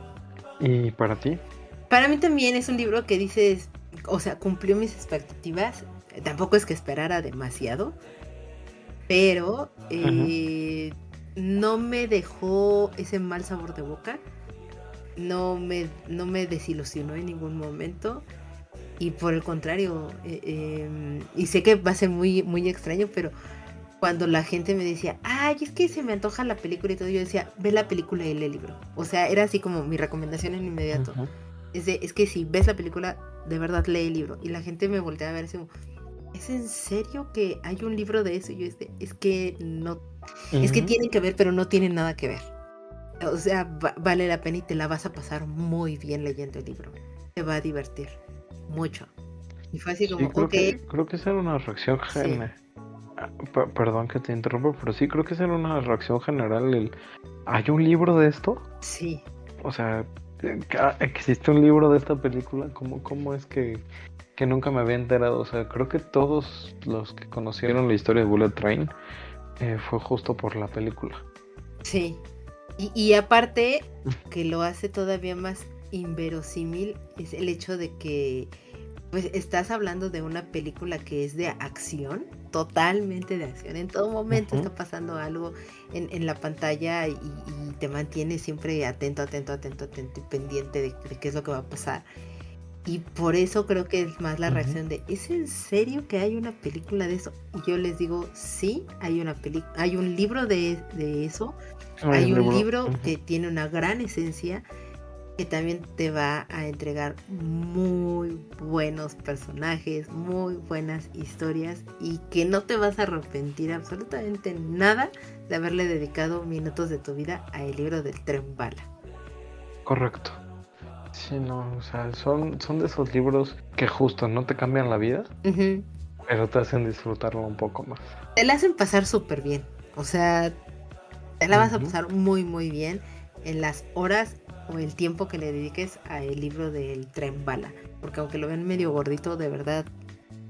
¿Y para ti? Para mí también es un libro que dices, o sea, cumplió mis expectativas. Tampoco es que esperara demasiado, pero eh, no me dejó ese mal sabor de boca. No me, no me desilusionó en ningún momento. Y por el contrario, eh, em, y sé que va a ser muy, muy extraño, pero cuando la gente me decía, ay, es que se me antoja la película y todo, yo decía, ve la película y lee el libro. O sea, era así como mi recomendación en inmediato. es, es que si ves la película, de verdad lee el libro. Y la gente me voltea a ver así ¿es en serio que hay un libro de eso? Y yo, este, es que no, es que tienen que ver, pero no tienen nada que ver. O sea, vale la pena y te la vas a pasar muy bien leyendo el libro. Te va a divertir mucho. Y fue así como, creo Que, creo que esa era una reacción general perdón que te interrumpa, pero sí creo que esa era una reacción general. El, ¿Hay un libro de esto? Sí. O sea, ¿existe un libro de esta película? ¿Cómo, cómo es que, que nunca me había enterado? O sea, creo que todos los que conocieron la historia de Bullet Train eh, fue justo por la película. Sí. Y, y aparte, que lo hace todavía más inverosímil es el hecho de que pues estás hablando de una película que es de acción, totalmente de acción. En todo momento está pasando algo en, la pantalla y, te mantiene siempre atento, atento, atento, atento y pendiente de, qué es lo que va a pasar. Y por eso creo que es más la reacción de, ¿es en serio que hay una película de eso? Y yo les digo, sí, hay una película, hay un libro de, eso, hay un libro que tiene una gran esencia que también te va a entregar muy buenos personajes, muy buenas historias y que no te vas a arrepentir absolutamente nada de haberle dedicado minutos de tu vida a el libro del tren bala. Correcto. Sí, no, o sea, son, son de esos libros que justo no te cambian la vida, pero te hacen disfrutarlo un poco más. Te la hacen pasar súper bien, o sea, te la vas a pasar muy, muy bien en las horas o el tiempo que le dediques al libro del tren bala. Porque aunque lo ven medio gordito, de verdad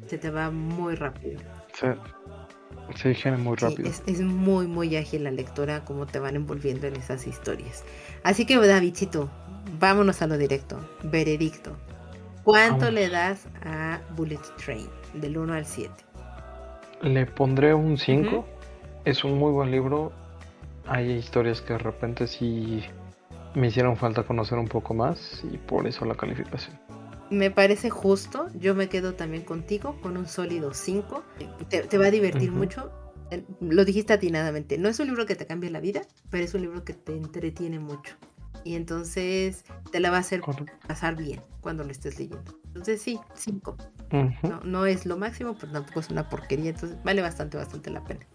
se te va muy rápido. Se, se muy rápido. es, muy, muy ágil la lectura, como te van envolviendo en esas historias. Así que, Davidcito, vámonos a lo directo. Veredicto. ¿Cuánto le das a Bullet Train? Del 1 al 7. Le pondré un 5. Es un muy buen libro. Hay historias que de repente sí me hicieron falta conocer un poco más y por eso la calificación. Me parece justo, yo me quedo también contigo con un sólido 5. Te, va a divertir mucho. Lo dijiste atinadamente, no es un libro que te cambie la vida, pero es un libro que te entretiene mucho. Y entonces te la va a hacer pasar bien cuando lo estés leyendo. Entonces sí, 5. no, no es lo máximo, pero tampoco es una porquería, entonces vale bastante, bastante la pena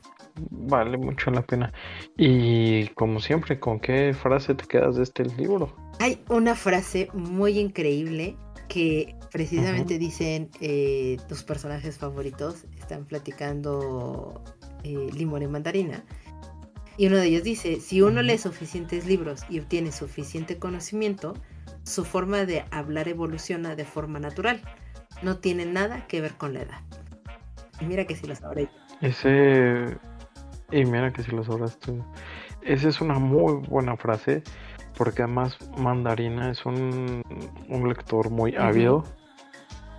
vale mucho la pena. Y como siempre, ¿con qué frase te quedas de este libro? Hay una frase muy increíble que precisamente dicen eh, tus personajes favoritos, están platicando eh, limón y mandarina. Y uno de ellos dice, si uno lee suficientes libros y obtiene suficiente conocimiento, su forma de hablar evoluciona de forma natural. No tiene nada que ver con la edad. Y mira que si lo sabré. Ese y mira que si lo tú. Esa es una muy buena frase, porque además Mandarina es un, un lector muy ávido,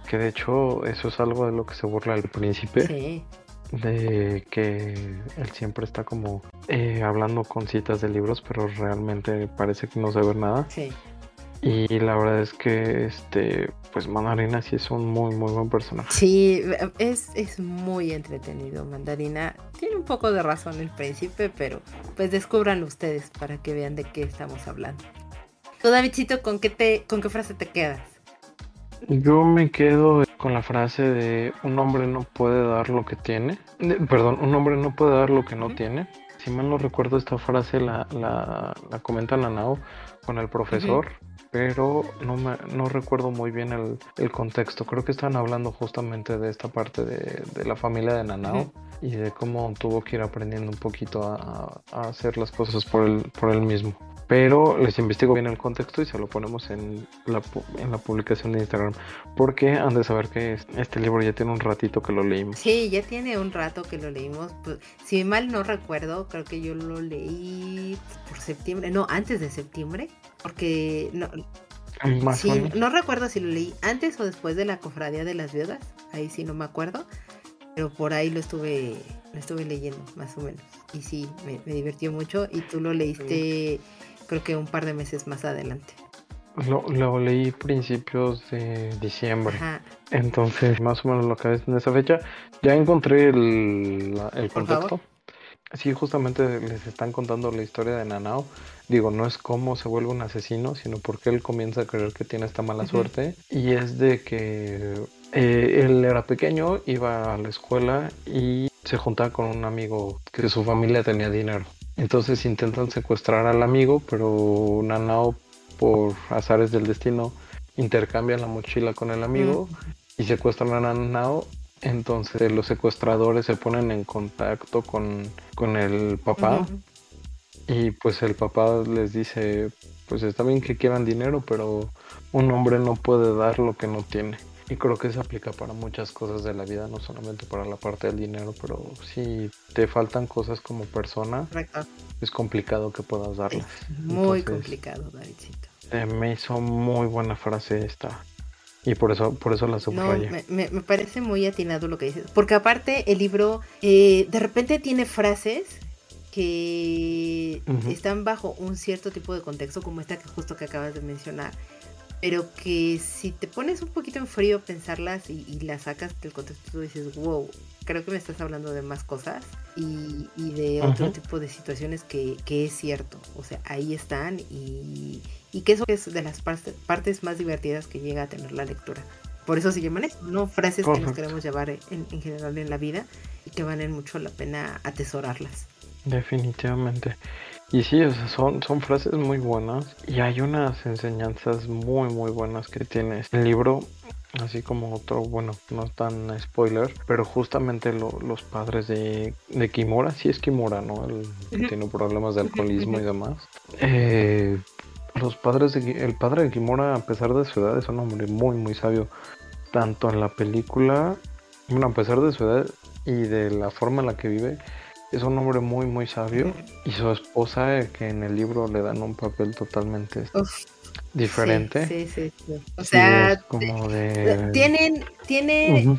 que de hecho eso es algo de lo que se burla el príncipe. De que él siempre está como eh, hablando con citas de libros, pero realmente parece que no sabe nada. Sí. Y la verdad es que este, pues Mandarina sí es un muy muy buen personaje. Sí, es, es muy entretenido. Mandarina tiene un poco de razón el príncipe, pero pues descubran ustedes para que vean de qué estamos hablando. Tú, Davidcito, ¿con qué te, con qué frase te quedas? Yo me quedo con la frase de un hombre no puede dar lo que tiene. Perdón, un hombre no puede dar lo que no tiene. Si mal no recuerdo, esta frase la, la, la comenta Nanao con el profesor, pero no, me, no recuerdo muy bien el, el, contexto. Creo que están hablando justamente de esta parte de, de la familia de Nanao y de cómo tuvo que ir aprendiendo un poquito a, a hacer las cosas por él, por él mismo pero les investigo bien el contexto y se lo ponemos en la, en la publicación de Instagram. Porque han de saber que este libro ya tiene un ratito que lo leímos. Sí, ya tiene un rato que lo leímos. Pues, si mal no recuerdo, creo que yo lo leí por septiembre, no, antes de septiembre, porque no, Más sí, o menos. no recuerdo si lo leí antes o después de la cofradía de las viudas, ahí sí no me acuerdo, pero por ahí lo estuve, lo estuve leyendo, más o menos. Y sí, me, me divirtió mucho y tú lo leíste creo que un par de meses más adelante. Lo, lo leí principios de diciembre. Ajá. Entonces, más o menos lo que es en esa fecha. Ya encontré el, la- el contexto. Sí, justamente les están contando la historia de Nanao. Digo, no es cómo se vuelve un asesino, sino porque él comienza a creer que tiene esta mala suerte. Y es de que eh, él era pequeño, iba a la escuela y se juntaba con un amigo que su familia tenía dinero. Entonces intentan secuestrar al amigo, pero Nanao, por azares del destino, intercambia la mochila con el amigo y secuestran a Nanao. Entonces los secuestradores se ponen en contacto con, con el papá y pues el papá les dice, pues está bien que quieran dinero, pero un hombre no puede dar lo que no tiene. Y creo que se aplica para muchas cosas de la vida, no solamente para la parte del dinero, pero si te faltan cosas como persona, Correcto. es complicado que puedas Es darlas. muy Entonces- complicado, Davidcito. Eh, me hizo muy buena frase esta. Y por eso, por eso la No, subrayé. me, me- me parece muy atinado lo que dices. Porque aparte el libro eh, de repente tiene frases que Ujú. están bajo un cierto tipo de contexto, como esta que justo que acabas de mencionar. Pero que si te pones un poquito en frío a pensarlas y, y las sacas del contexto, tú dices, wow, creo que me estás hablando de más cosas y, y de otro tipo de situaciones que, que es cierto. O sea, ahí están y, y que eso es de las partes, partes más divertidas que llega a tener la lectura. Por eso se llaman eso, ¿no? Frases que nos queremos llevar en, en general en la vida y que valen mucho la pena atesorarlas. Definitivamente. Y sí, o sea, son, son frases muy buenas. Y hay unas enseñanzas muy, muy buenas que tiene el libro, así como otro, bueno, no es tan spoiler, pero justamente lo- los padres de, de Kimura, sí es Kimura, ¿no? El que tiene problemas de alcoholismo y demás. Eh, los padres de, el padre de Kimura, a pesar de su edad, es un hombre muy, muy sabio, tanto en la película, bueno, a pesar de su edad y de la forma en la que vive, es un hombre muy, muy sabio. Y su esposa, eh, que en el libro le dan un papel totalmente Uf, diferente. Sí, sí. O sea, como de... Tienen, tiene,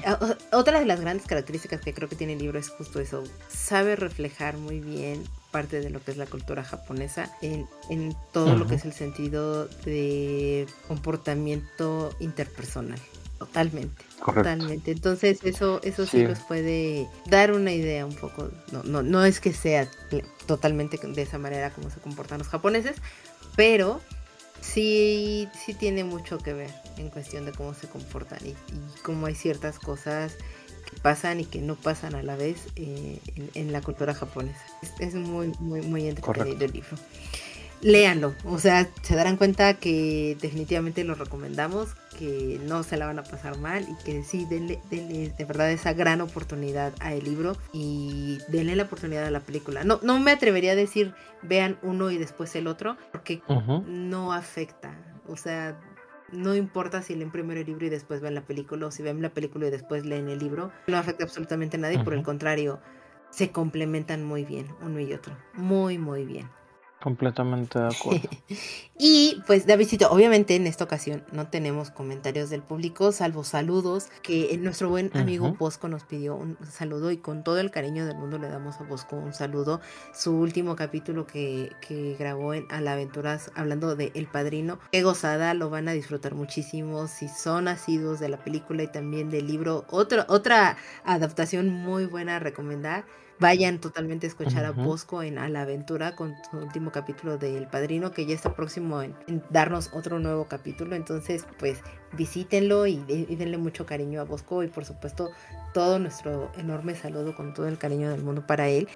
otra de las grandes características que creo que tiene el libro es justo eso, sabe reflejar muy bien parte de lo que es la cultura japonesa en, en todo lo que es el sentido de comportamiento interpersonal. Totalmente, Correcto. totalmente. Entonces eso, eso sí. Sí. nos puede dar una idea un poco. No, no, no es que sea totalmente de esa manera como se comportan los japoneses, pero sí, sí tiene mucho que ver en cuestión de cómo se comportan y, y cómo hay ciertas cosas que pasan y que no pasan a la vez eh, en, en la cultura japonesa. Es, es muy, muy, muy entretenido Correcto. el libro. Léanlo, o sea, se darán cuenta que definitivamente lo recomendamos, que no se la van a pasar mal y que sí, denle, denle de verdad esa gran oportunidad al libro y denle la oportunidad a la película. No, no me atrevería a decir vean uno y después el otro, porque no afecta. O sea, no importa si leen primero el libro y después ven la película o si ven la película y después leen el libro. No afecta absolutamente a nadie, por el contrario, se complementan muy bien uno y otro. Muy, muy bien. Completamente de acuerdo. y pues Davidcito, obviamente en esta ocasión no tenemos comentarios del público, salvo saludos, que nuestro buen amigo Bosco nos pidió un saludo y con todo el cariño del mundo le damos a Bosco un saludo. Su último capítulo que, que grabó en A la Aventuras hablando de El Padrino, qué gozada, lo van a disfrutar muchísimo si son asiduos de la película y también del libro. Otra, otra adaptación muy buena a recomendar vayan totalmente a escuchar a Bosco en A la Aventura con su último capítulo de El Padrino, que ya está próximo en, darnos otro nuevo capítulo. Entonces, pues visítenlo y, y, denle mucho cariño a Bosco y por supuesto todo nuestro enorme saludo con todo el cariño del mundo para él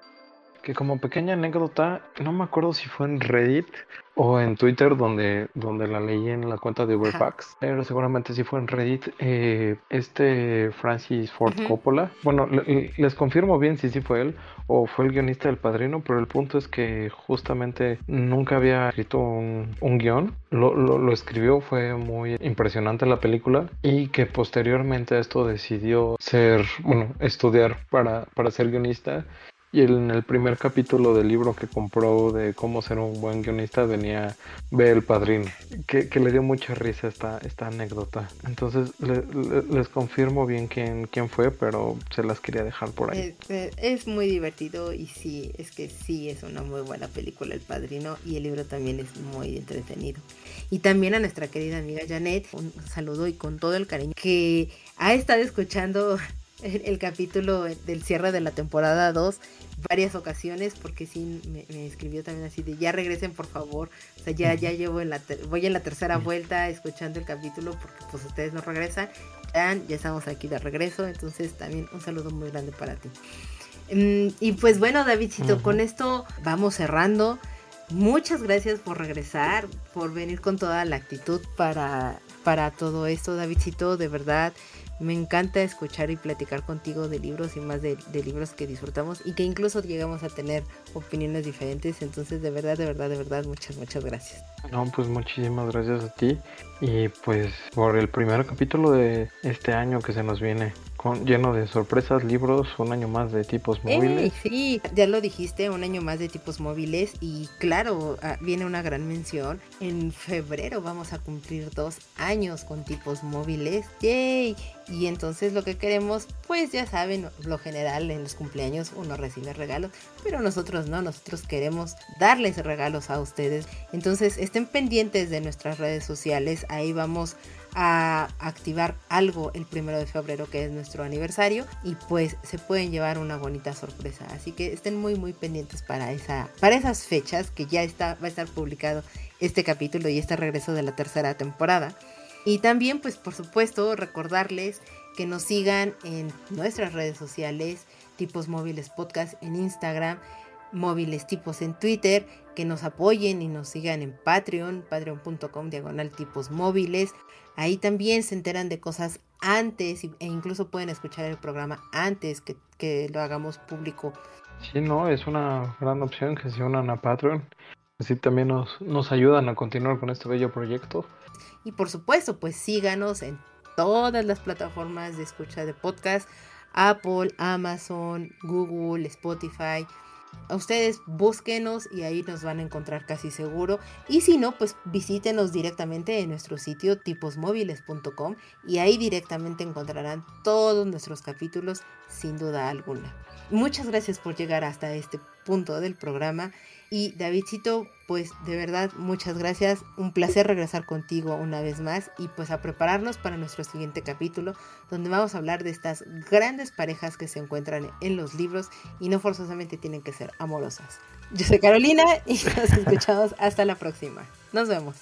que como pequeña anécdota, no me acuerdo si fue en Reddit o en Twitter donde, donde la leí en la cuenta de Overpacks, pero seguramente sí fue en Reddit, eh, este Francis Ford Coppola, bueno, les confirmo bien si sí fue él o fue el guionista del Padrino, pero el punto es que justamente nunca había escrito un, un guion, lo, lo, lo, escribió, fue muy impresionante la película y que posteriormente a esto decidió ser, bueno, estudiar para, para ser guionista y en el primer capítulo del libro que compró de cómo ser un buen guionista venía Ve el Padrino, que, le dio mucha risa esta, esta anécdota. Entonces les confirmo bien quién, quién fue, pero se las quería dejar por ahí. Es, es, muy divertido y sí, es que sí es una muy buena película El Padrino y el libro también es muy entretenido. Y también a nuestra querida amiga Janet, un saludo y con todo el cariño que ha estado escuchando el, capítulo del cierre de la temporada 2 varias ocasiones porque sí me, escribió también así de ya regresen por favor o sea ya ya llevo en la voy en la tercera vuelta escuchando el capítulo porque pues ustedes no regresan. Ya, ya estamos aquí de regreso entonces también un saludo muy grande para ti. Mm, y pues bueno Davidcito con esto vamos cerrando. Muchas gracias por regresar por venir con toda la actitud para para todo esto Davidcito de verdad me encanta escuchar y platicar contigo de libros y más de, libros que disfrutamos y que incluso llegamos a tener opiniones diferentes. Entonces, de verdad, de verdad, de verdad, muchas, muchas gracias. No, pues muchísimas gracias a ti y pues por el primer capítulo de este año que se nos viene lleno de sorpresas, libros, un año más de tipos móviles. sí, ya lo dijiste, un año más de tipos móviles y claro, ah, viene una gran mención. En febrero vamos a cumplir dos años con tipos móviles. ¡Yay! Y entonces lo que queremos, pues ya saben, lo general en los cumpleaños uno recibe regalos, pero nosotros no, nosotros queremos darles regalos a ustedes. Entonces estén pendientes de nuestras redes sociales, ahí vamos a activar algo el primero de febrero que es nuestro aniversario y pues se pueden llevar una bonita sorpresa. Así que estén muy muy pendientes para esa para esas fechas que ya está va a estar publicado este capítulo y este regreso de la tercera temporada. Y también pues por supuesto recordarles que nos sigan en nuestras redes sociales tipos móviles podcast en Instagram móviles tipos en Twitter, que nos apoyen y nos sigan en Patreon, patreon.com diagonal tipos móviles. Ahí también se enteran de cosas antes e incluso pueden escuchar el programa antes que, que lo hagamos público. Sí, no, es una gran opción que se unan a Patreon. Así también nos, nos ayudan a continuar con este bello proyecto. Y por supuesto, pues síganos en todas las plataformas de escucha de podcast. Apple, Amazon, Google, Spotify. Ustedes búsquenos y ahí nos van a encontrar casi seguro. Y si no, pues visítenos directamente en nuestro sitio tiposmóviles.com y ahí directamente encontrarán todos nuestros capítulos sin duda alguna. Muchas gracias por llegar hasta este punto del programa y Davidcito, pues de verdad, muchas gracias. Un placer regresar contigo una vez más y pues a prepararnos para nuestro siguiente capítulo, donde vamos a hablar de estas grandes parejas que se encuentran en los libros y no forzosamente tienen que ser amorosas. Yo soy Carolina y nos escuchamos hasta la próxima. Nos vemos.